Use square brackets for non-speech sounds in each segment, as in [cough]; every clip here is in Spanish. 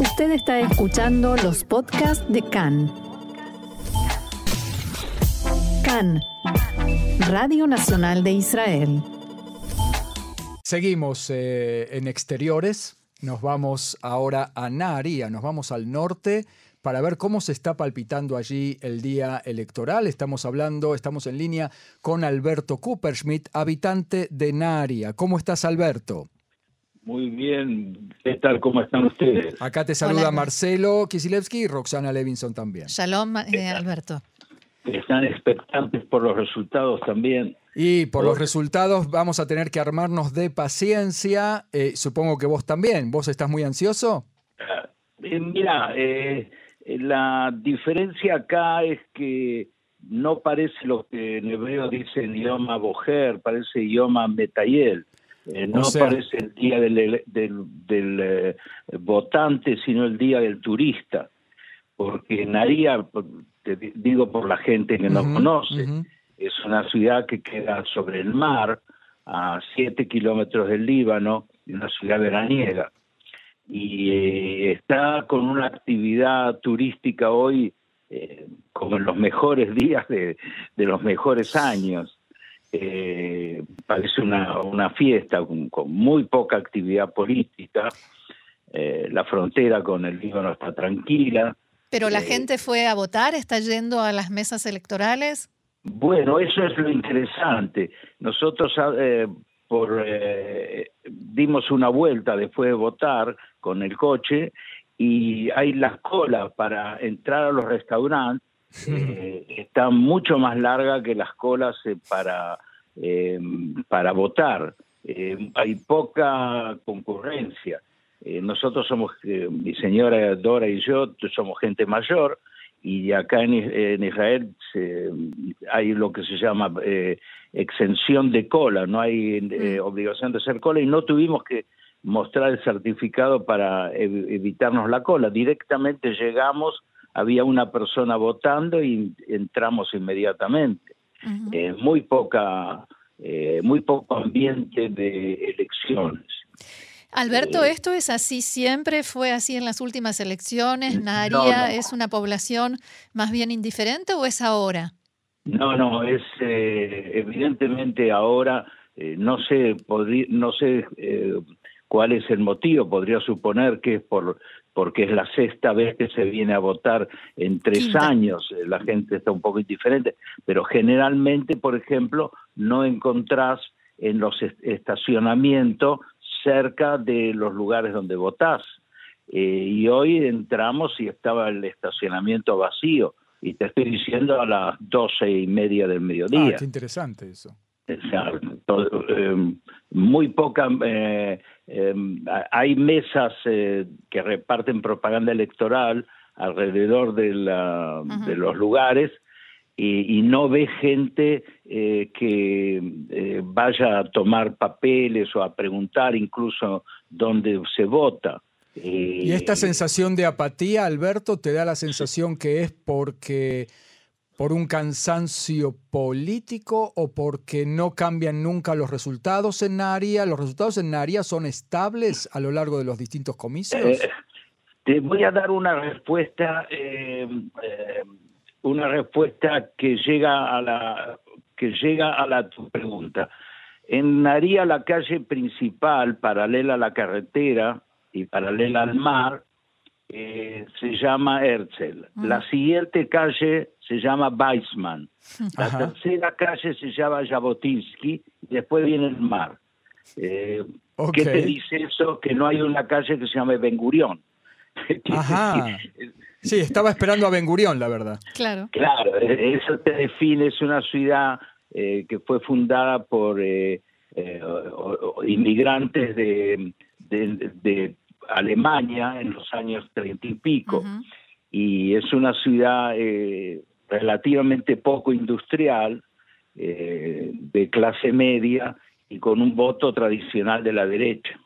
Usted está escuchando los podcasts de CAN. CAN, Radio Nacional de Israel. Seguimos eh, en exteriores. Nos vamos ahora a Naharía, nos vamos al norte para ver cómo se está palpitando allí el día electoral. Estamos hablando, estamos en línea con Alberto Kupperschmidt, habitante de Naharía. ¿Cómo estás, Alberto? Muy bien, ¿qué tal? ¿Cómo están ustedes? Acá te saluda Hola. Marcelo Kisilevsky y Roxana Levinson también. Shalom, eh, Alberto. Están expectantes por los resultados también. Y por los resultados vamos a tener que armarnos de paciencia. Eh, supongo que vos también. ¿Vos estás muy ansioso? Eh, mira, eh, la diferencia acá es que no parece lo que en hebreo dice idioma bojer, parece idioma metayel. Eh, no sea- parece el día del, del, del, eh, votante, sino el día del turista. Porque Naría, por- te di- digo por la gente que no conoce, es una ciudad que queda sobre el mar, a 7 kilómetros del Líbano, una ciudad veraniega. Y eh, está con una actividad turística hoy como en los mejores [laughs] días de, de los mejores años. Eh, parece una, una fiesta con, con muy poca actividad política. Eh, la frontera con el Líbano está tranquila. Pero la Eh, gente fue a votar, está yendo a las mesas electorales. Bueno, eso es lo interesante. Nosotros eh, por, dimos una vuelta después de votar con el coche y hay las colas para entrar a los restaurantes. Eh, está mucho más larga que las colas eh, para, eh, para votar. Eh, hay poca concurrencia. Nosotros somos, mi señora Dora y yo, somos gente mayor y acá en, en Israel se- hay lo que se llama exención de cola, no hay eh, obligación de hacer cola y no tuvimos que mostrar el certificado para ev- evitarnos la cola. Directamente llegamos, había una persona votando y entramos inmediatamente. Eh, muy poca, eh, muy poco ambiente de elecciones. Alberto, eh, ¿esto es así siempre? ¿Fue así en las últimas elecciones? ¿Naharía no. es una población más bien indiferente o es ahora? No, no, es evidentemente ahora, no sé, no sé cuál es el motivo, podría suponer que es por porque es la sexta vez que se viene a votar en tres Quinta. años, eh, la gente está un poco indiferente, pero generalmente, por ejemplo, no encontrás en los est- estacionamientos cerca de los lugares donde votás. Eh, y hoy entramos y estaba el estacionamiento vacío. Y te estoy diciendo a las doce y media del mediodía. Ah, qué interesante eso. O sea, eh, muy poca. eh, eh, hay mesas eh, que reparten propaganda electoral alrededor de, la- de los lugares y, y no ve gente eh, que vaya a tomar papeles o a preguntar incluso dónde se vota. ¿Y esta sensación de apatía, Alberto, te da la sensación que es porque por un cansancio político o porque no cambian nunca los resultados en Naharía? ¿Los resultados en Naharía son estables a lo largo de los distintos comicios? Eh, te voy a dar una respuesta, eh, eh, una respuesta que llega a la que llega a tu pregunta. En Naría, la calle principal, paralela a la carretera y paralela al mar, eh, se llama Herzl. La siguiente calle se llama Weissman. [laughs] La Ajá. tercera calle se llama Jabotinsky y después viene el mar. Eh. ¿Qué te dice eso? Que no hay una calle que se llame Ben Gurión. [laughs] Ajá. Sí, estaba esperando a Ben Gurión, la verdad. Claro. Claro, eh, eso te define, es una ciudad eh, que fue fundada por eh, eh, o- o- inmigrantes de, de- de Alemania en los años treinta y pico. Y es una ciudad eh, relativamente poco industrial, eh, de clase media y con un voto tradicional de la derecha.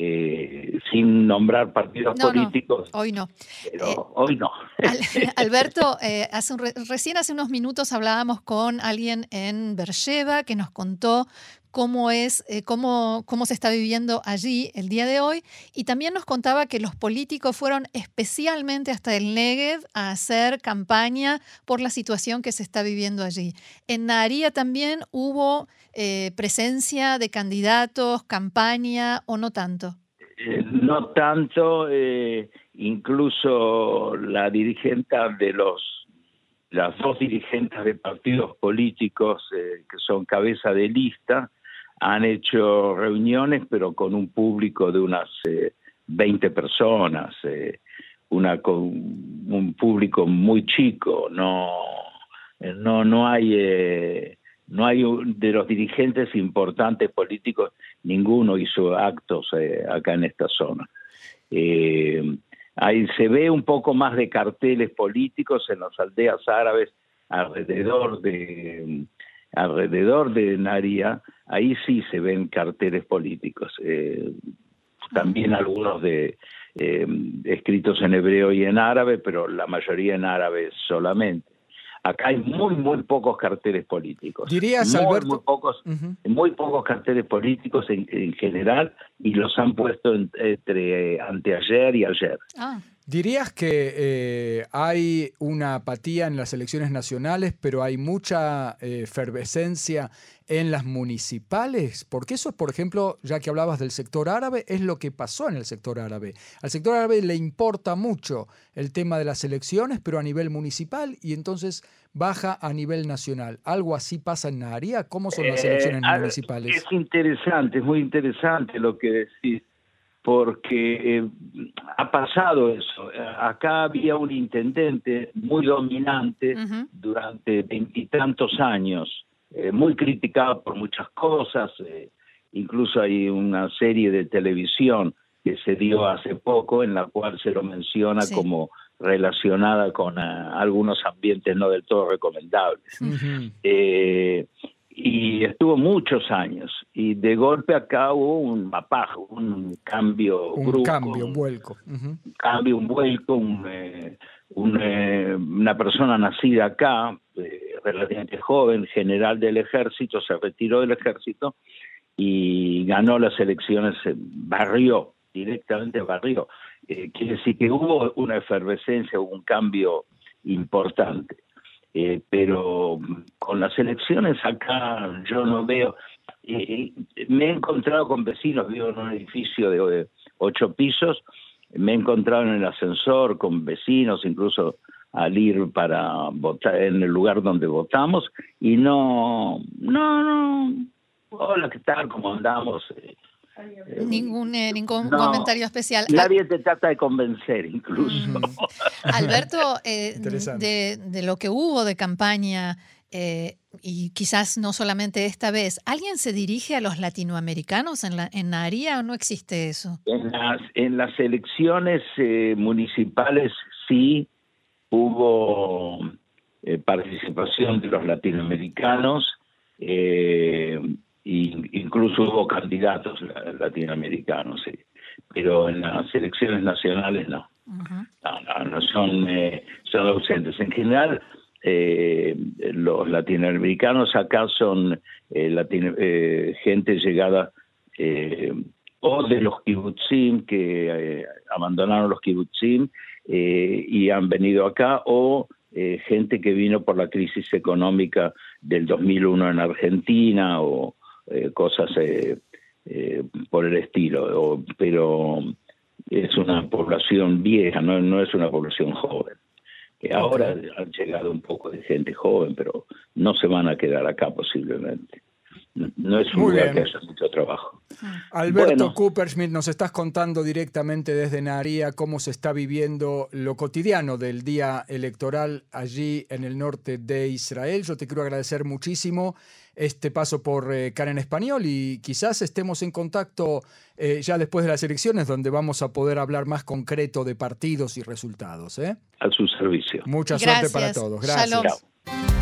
Eh, sin nombrar partidos No, no, políticos, hoy no. pero Eh, hoy no. Al- [laughs] Alberto, eh, hace un re- recién hace unos minutos hablábamos con alguien en Beersheba que nos contó cómo es, eh, cómo, cómo se está viviendo allí el día de hoy. Y también nos contaba que los políticos fueron especialmente hasta el Negev a hacer campaña por la situación que se está viviendo allí. En Naharía también hubo eh, presencia de candidatos, campaña o no tanto. Eh, no tanto, incluso la dirigente de los las dos dirigentes de partidos políticos que son cabeza de lista han hecho reuniones, pero con un público de unas 20 eh, personas, eh, una con un público muy chico, no, eh, no, no hay, no hay de los dirigentes importantes políticos, ninguno hizo actos acá en esta zona. ahí se ve un poco más de carteles políticos en las aldeas árabes alrededor de alrededor de Naria, ahí sí se ven carteles políticos. Eh, también algunos de eh, escritos en hebreo y en árabe, pero la mayoría en árabe solamente. Acá hay muy, muy pocos carteles políticos. Dirías, muy, Alberto. Muy pocos, muy pocos carteles políticos en, general y los han puesto entre anteayer y ayer. Ah. ¿Dirías que eh, hay una apatía en las elecciones nacionales, pero hay mucha eh, efervescencia en las municipales? Porque eso es, por ejemplo, ya que hablabas del sector árabe, es lo que pasó en el sector árabe. Al sector árabe le importa mucho el tema de las elecciones, pero a nivel municipal, y entonces baja a nivel nacional. ¿Algo así pasa en Naharía? ¿Cómo son las elecciones Eh, municipales? Es interesante, es muy interesante lo que decís, porque eh, ha pasado eso. Acá había un intendente muy dominante durante veintitantos años, eh, muy criticado por muchas cosas, eh, incluso hay una serie de televisión que se dio hace poco en la cual se lo menciona Sí. como relacionada con algunos ambientes no del todo recomendables. Eh, y estuvo muchos años y de golpe acá hubo un mapajo, un cambio Un brusco, cambio, un un vuelco. Ujú. cambio, un vuelco, un, eh, un, eh, una persona nacida acá, eh, relativamente joven, general del ejército, se retiró del ejército y ganó las elecciones, barrió, directamente barrió. Quiere decir que hubo una efervescencia, hubo un cambio importante. Eh, pero con las elecciones acá yo no veo. eh, me he encontrado con vecinos, vivo en un edificio de ocho pisos, me he encontrado en el ascensor con vecinos, incluso al ir para votar en el lugar donde votamos, y no, no, no, hola, ¿qué tal? ¿Cómo andamos? Eh, eh, Ningún, eh, ningún no, comentario especial. Nadie te trata de convencer, incluso. Ujú. Alberto, eh, de, de lo que hubo de campaña, eh, y quizás no solamente esta vez, ¿alguien se dirige a los latinoamericanos en, la, en o no existe eso? En las, en las elecciones eh, municipales sí hubo eh, participación de los latinoamericanos, eh, incluso hubo candidatos la- latinoamericanos, sí. pero en las elecciones nacionales no. No, no, no son, eh, son ausentes. En general, eh, los latinoamericanos acá son eh, latino- eh, gente llegada eh, o de los kibutzim que eh, abandonaron los kibutzim eh, y han venido acá, o eh, gente que vino por la crisis económica del 2001 en Argentina o eh, cosas eh, eh, por el estilo. O- pero es una población vieja, no, no es una población joven. Que ahora han llegado un poco de gente joven, pero no se van a quedar acá posiblemente. No, es un Muy lugar bien. que haya mucho trabajo. Alberto Bueno. Cooperschmidt, nos estás contando directamente desde Naharía cómo se está viviendo lo cotidiano del día electoral allí en el norte de Israel. Yo te quiero agradecer muchísimo este paso por eh, CAN en español y quizás estemos en contacto eh, ya después de las elecciones donde vamos a poder hablar más concreto de partidos y resultados. ¿eh? A su servicio. Mucha suerte para Gracias. todos. Gracias. Shalom.